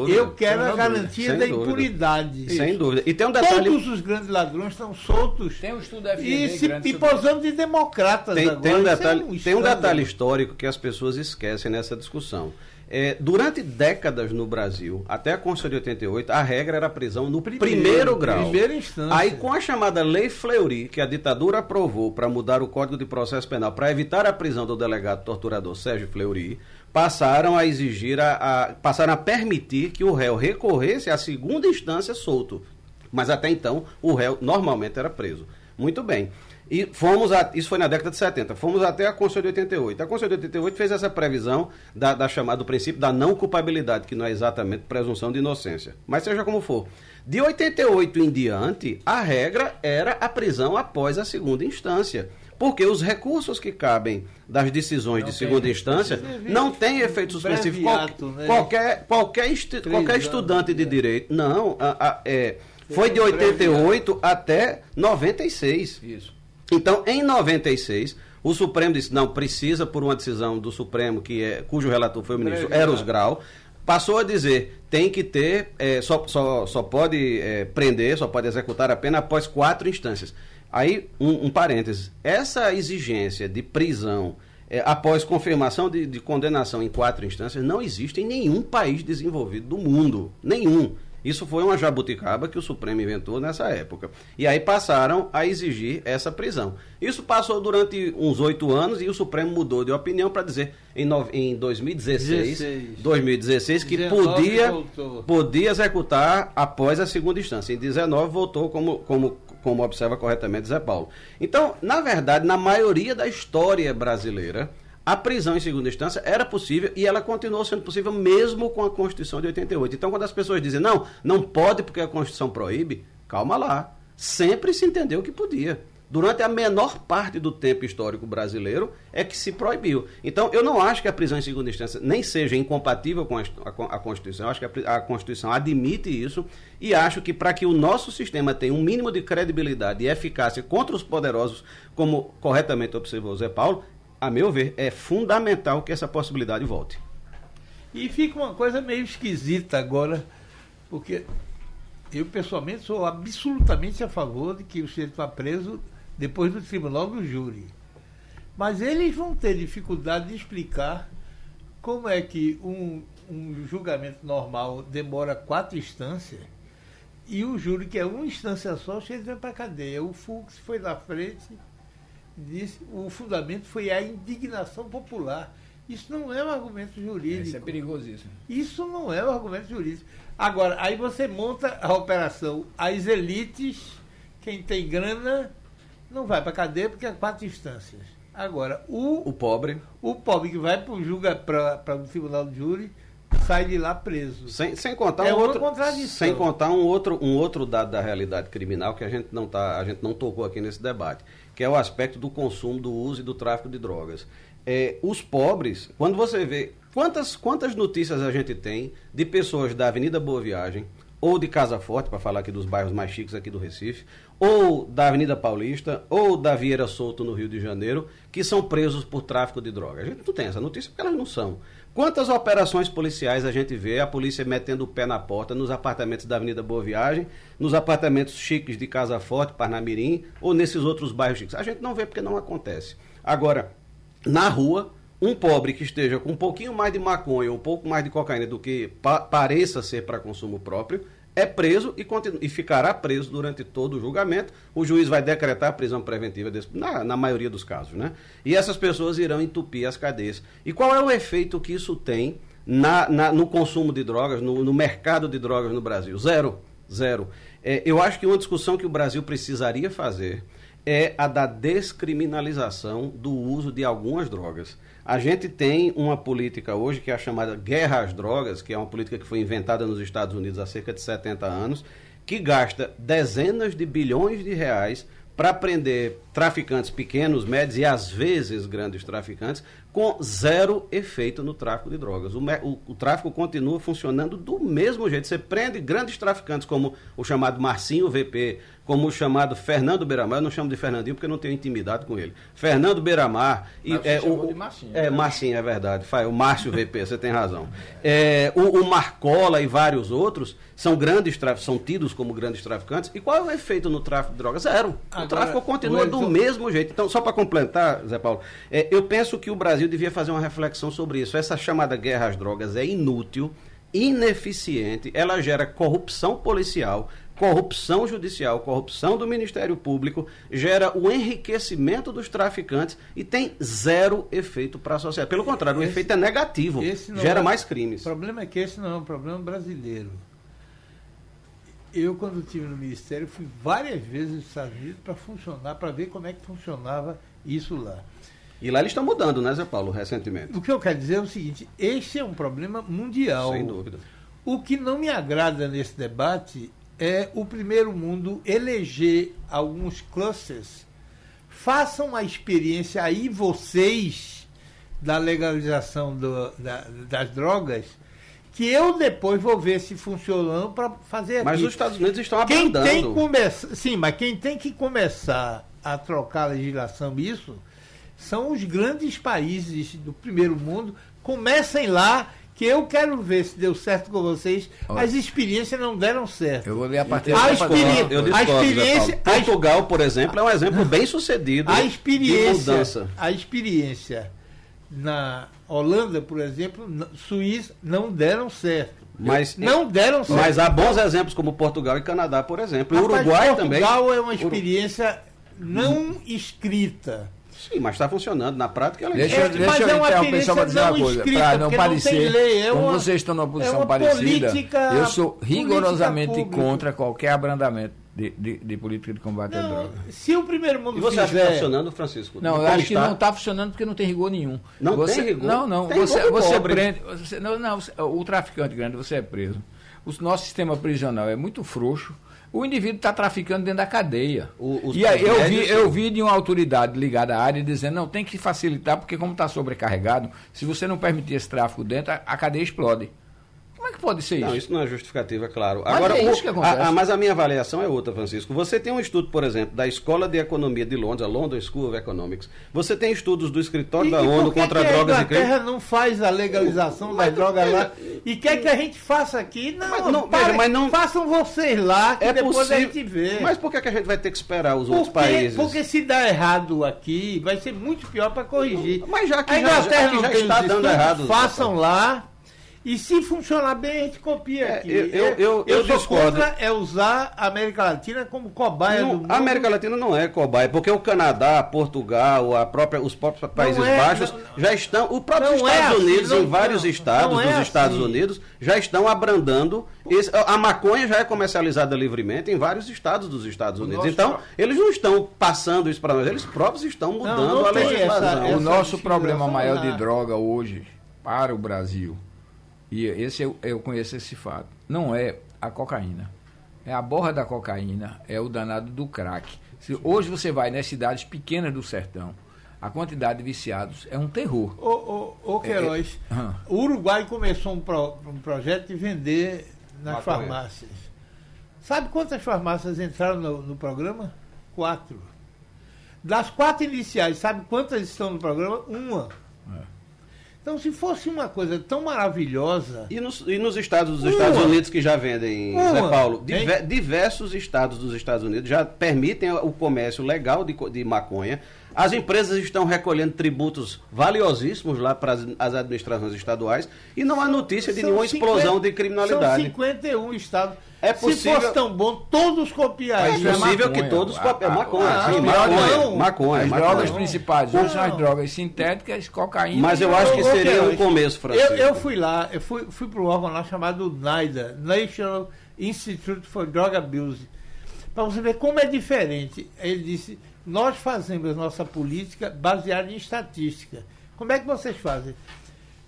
eu quero a garantia da impunidade. Sem dúvida. E tem um detalhe... Todos os grandes ladrões estão soltos. Tem um estudo e, se, e posando de democratas tem, agora. Tem um, detalhe, é um, tem um detalhe histórico que as pessoas esquecem nessa discussão. É, durante décadas no Brasil, até a Constituição de 88, a regra era a prisão no primeiro, primeiro grau. Primeira instância. Aí, com a chamada Lei Fleury, que a ditadura aprovou para mudar o Código de Processo Penal, para evitar a prisão do delegado torturador Sérgio Fleury, passaram a exigir, a, a, passaram a permitir que o réu recorresse à segunda instância solto. Mas até então, o réu normalmente era preso. Muito bem. E fomos, a, isso foi na década de 70, fomos até a Constituição de 88. A Constituição de 88 fez essa previsão da, da chamada do princípio da não culpabilidade, que não é exatamente presunção de inocência. Mas seja como for. De 88 em diante, a regra era a prisão após a segunda instância porque os recursos que cabem das decisões não de segunda instância não têm efeito suspensivo. Qual, né? Qualquer, qualquer, estu, qualquer estudante de direito. Não, a, a, é, foi de 88 até 96. Isso. Então, em 96, o Supremo disse: não, precisa, por uma decisão do Supremo, que é, cujo relator foi o ministro Eros Grau, passou a dizer tem que ter, é, só, só, só pode é, prender, só pode executar a pena após quatro instâncias. Aí, um, um parênteses. Essa exigência de prisão é, após confirmação de, de, condenação em quatro instâncias não existe em nenhum país desenvolvido do mundo. Nenhum. Isso foi uma jabuticaba que o Supremo inventou nessa época. E aí passaram a exigir essa prisão. Isso passou durante uns oito anos e o Supremo mudou de opinião para dizer em, no, em 2016, 16. 2016 que podia, podia executar após a segunda instância. Em 19 voltou como, como como observa corretamente Zé Paulo. Então, na verdade, na maioria da história brasileira, a prisão em segunda instância era possível e ela continuou sendo possível mesmo com a Constituição de 88. Então, quando as pessoas dizem, não, não pode porque a Constituição proíbe, calma lá. Sempre se entendeu que podia durante a menor parte do tempo histórico brasileiro, é que se proibiu. Então, eu não acho que a prisão em segunda instância nem seja incompatível com a, Constituição. Eu acho que a, Constituição admite isso e acho que para que o nosso sistema tenha um mínimo de credibilidade e eficácia contra os poderosos, como corretamente observou o Zé Paulo, a meu ver, é fundamental que essa possibilidade volte. E fica uma coisa meio esquisita agora, porque eu pessoalmente sou absolutamente a favor de que o sujeito vá preso depois do tribunal do júri. Mas eles vão ter dificuldade de explicar como é que um, um julgamento normal demora quatro instâncias e o júri, que é uma instância só, chega para a cadeia. O Fux foi na frente disse o fundamento foi a indignação popular. Isso não é um argumento jurídico. Isso é perigoso isso. Isso não é um argumento jurídico. Agora, aí você monta a operação. As elites, quem tem grana, não vai para cadeia porque é quatro instâncias. Agora, o, o pobre. O pobre que vai para o julga para o tribunal de júri sai de lá preso. Sem, sem contar é um outro, sem contar um outro, um outro dado da realidade criminal que a gente não tá, a gente não tocou aqui nesse debate, que é o aspecto do consumo, do uso e do tráfico de drogas. É, os pobres, quando você vê quantas quantas notícias a gente tem de pessoas da Avenida Boa Viagem ou de Casa Forte, para falar aqui dos bairros mais chiques aqui do Recife, ou da Avenida Paulista, ou da Vieira Solto no Rio de Janeiro, que são presos por tráfico de drogas. A gente não tem essa notícia porque elas não são. Quantas operações policiais a gente vê a polícia metendo o pé na porta nos apartamentos da Avenida Boa Viagem, nos apartamentos chiques de Casa Forte, Parnamirim, ou nesses outros bairros chiques? A gente não vê porque não acontece. Agora, na rua, um pobre que esteja com um pouquinho mais de maconha ou um pouco mais de cocaína do que pa pareça ser para consumo próprio, é preso e, e, ficará preso durante todo o julgamento. O juiz vai decretar a prisão preventiva desse, na, na, maioria dos casos, né? E essas pessoas irão entupir as cadeias. E qual é o efeito que isso tem na, na no consumo de drogas, no, no, mercado de drogas no Brasil? Zero. Zero. É, eu acho que uma discussão que o Brasil precisaria fazer é a da descriminalização do uso de algumas drogas. A gente tem uma política hoje que é a chamada guerra às drogas, que é uma política que foi inventada nos Estados Unidos há cerca de 70 anos, que gasta dezenas de bilhões de reais para prender traficantes pequenos, médios e às vezes grandes traficantes, com zero efeito no tráfico de drogas. O, o, o, tráfico continua funcionando do mesmo jeito. Você prende grandes traficantes como o chamado Marcinho VP, como o chamado Fernando Beiramar, eu não chamo de Fernandinho porque eu não tenho intimidade com ele. Fernando Beiramar e é o de Marcinho, é né? Marcinho é verdade, o Márcio VP, você tem razão. É, o, o, Marcola e vários outros são grandes são tidos como grandes traficantes. E qual é o efeito no tráfico de drogas? Zero. Agora, o tráfico continua do mesmo jeito. Então, só para complementar, Zé Paulo, é, eu penso que o Brasil devia fazer uma reflexão sobre isso. Essa chamada guerra às drogas é inútil ineficiente, ela gera corrupção policial, corrupção judicial, corrupção do Ministério Público, gera o enriquecimento dos traficantes e tem zero efeito para a sociedade. Pelo contrário, esse, o efeito é negativo, gera é, mais crimes. O problema é que esse não é um problema brasileiro. Eu, quando estive no Ministério, fui várias vezes nos Estados Unidos para funcionar, para ver como é que funcionava isso lá. E lá eles estão mudando, né, Zé Paulo, recentemente? O que eu quero dizer é o seguinte: este é um problema mundial. Sem dúvida. O que não me agrada nesse debate é o primeiro mundo eleger alguns clusters. Façam a experiência aí, vocês, da legalização do, da, das drogas, que eu depois vou ver se funcionam para fazer aqui. Mas os Estados Unidos estão quem tem que Sim, mas quem tem que começar a trocar a legislação isso são os grandes países do primeiro mundo. Comecem lá que eu quero ver se deu certo com vocês. Olha. As experiências não deram certo. Eu vou ler a partir a, experi eu discordo, a experiência, Portugal, por exemplo, é um exemplo bem sucedido a experiência, de mudança. A experiência na Holanda, por exemplo, Suíça, não deram certo. Mas, não deram certo. Mas há bons exemplos como Portugal e Canadá, por exemplo. E Uruguai Portugal também. Portugal é uma experiência não escrita Sim, mas está funcionando. Na prática, ela Deixa, é, deixa eu é interromper só para dizer uma coisa. Para não parecer. Lei, é uma, como vocês estão numa posição é parecida, política, eu sou rigorosamente contra qualquer abrandamento de, de, de política de combate à Não, droga. se o primeiro mundo E você acha que está fizer... funcionando, Francisco? Não, eu acho que está? não está funcionando porque não tem rigor nenhum. Não você, tem rigor? Não, não. Tem você você pobre. prende. Você, não, não, o traficante grande, você é preso. O nosso sistema prisional é muito frouxo. O indivíduo está traficando dentro da cadeia. O- e aí eu vi, eu vi de uma autoridade ligada à área dizendo, não, tem que facilitar, porque como está sobrecarregado, se você não permitir esse tráfico dentro, a, a cadeia explode. É que pode ser isso? Não, isso não é justificativa, claro. Mas Agora, é isso que acontece. a- a- mas a minha avaliação é outra, Francisco. Você tem um estudo, por exemplo, da Escola de Economia de Londres, a London School of Economics. Você tem estudos do Escritório da e ONU que contra que drogas a e crime. Inglaterra não faz a legalização das drogas lá e quer que a gente faça aqui? Não, Mas não, pare- veja, mas não- façam vocês lá, que É depois possível. a gente vê. Mas por que, é que a gente vai ter que esperar os outros Porque- países? Porque se dá errado aqui, vai ser muito pior para corrigir. Mas já que a já- Inglaterra já já está dando estudos, errado, façam lá. E se funcionar bem, a gente copia É, aqui. eu- eu- eu- eu discordo. contra é usar a América Latina como cobaia Não, do mundo. a América Latina não é cobaia, porque o Canadá, Portugal, a própria, os próprios Países é, Baixos não- já estão. O próprio não é Estados assim, Unidos, não- em vários não, estados não é dos Estados assim. Unidos, já estão abrandando. esse- a maconha já é comercializada livremente em vários estados dos Estados Unidos. nosso- Então, eles não estão passando isso para nós, eles próprios estão mudando não a legislação. essa- O essa nosso discriminação problema maior de droga hoje para o Brasil, e esse eu, eu conheço esse fato, não é a cocaína. É a borra da cocaína, é o danado do crack. Se hoje você vai nas cidades pequenas do sertão, a quantidade de viciados é um terror. Ô, ô, ô Queiroz, É, é, aham. o Uruguai começou um, pro- um projeto de vender nas farmácias. Sabe quantas farmácias entraram no, no programa? Quatro. Das quatro iniciais, sabe quantas estão no programa? Uma. É. Então, se fosse uma coisa tão maravilhosa. E nos, e nos estados dos Uma. Estados Unidos que já vendem, Uma. Zé Paulo, diver- diversos estados dos Estados Unidos já permitem o comércio legal de, de maconha. As empresas estão recolhendo tributos valiosíssimos lá para as, administrações estaduais e não há notícia de São nenhuma explosão 50 de criminalidade. São 51 estados. É Se possível- fosse tão bom, todos É copiariam. possível maconha. que todos A- copiem. a- Maconha, a- sim, as maconha, drogas- maconha, As maconha. drogas principais hoje são as Não. drogas sintéticas, cocaína. Mas eu acho que seria um começo, Francisco. Eu, eu fui lá, eu fui, fui para um órgão lá chamado NIDA, National Institute for Drug Abuse, para você ver como é diferente. Ele disse, nós fazemos nossa política baseada em estatística. Como é que vocês fazem?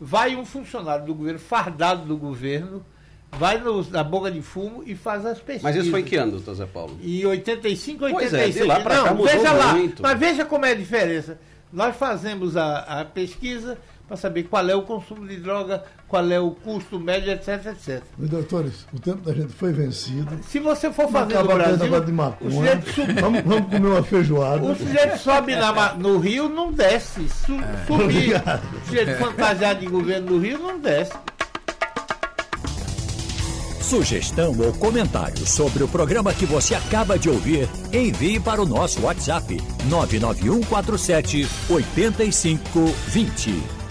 Vai um funcionário do governo, fardado do governo, vai no- na boca de fumo e faz as pesquisas. Mas isso foi em que ano, doutor Zé Paulo? Em 85, Pois 86. é, de lá Não, cá mudou veja lá, muito. Mas veja como é a diferença. Nós fazemos a, a pesquisa para saber qual é o consumo de droga, qual é o custo médio, etc, etc. Meus doutores, o tempo da gente foi vencido. Se você for fazer no Brasil, de o maconha. sujeito, sub- Vamos, vamos comer uma feijoada. o sujeito sobe na no Rio, não desce. Su, subir. Obrigado. O sujeito fantasiado de governo do Rio, não desce. Sugestão ou comentário sobre o programa que você acaba de ouvir, envie para o nosso WhatsApp 99147 8520.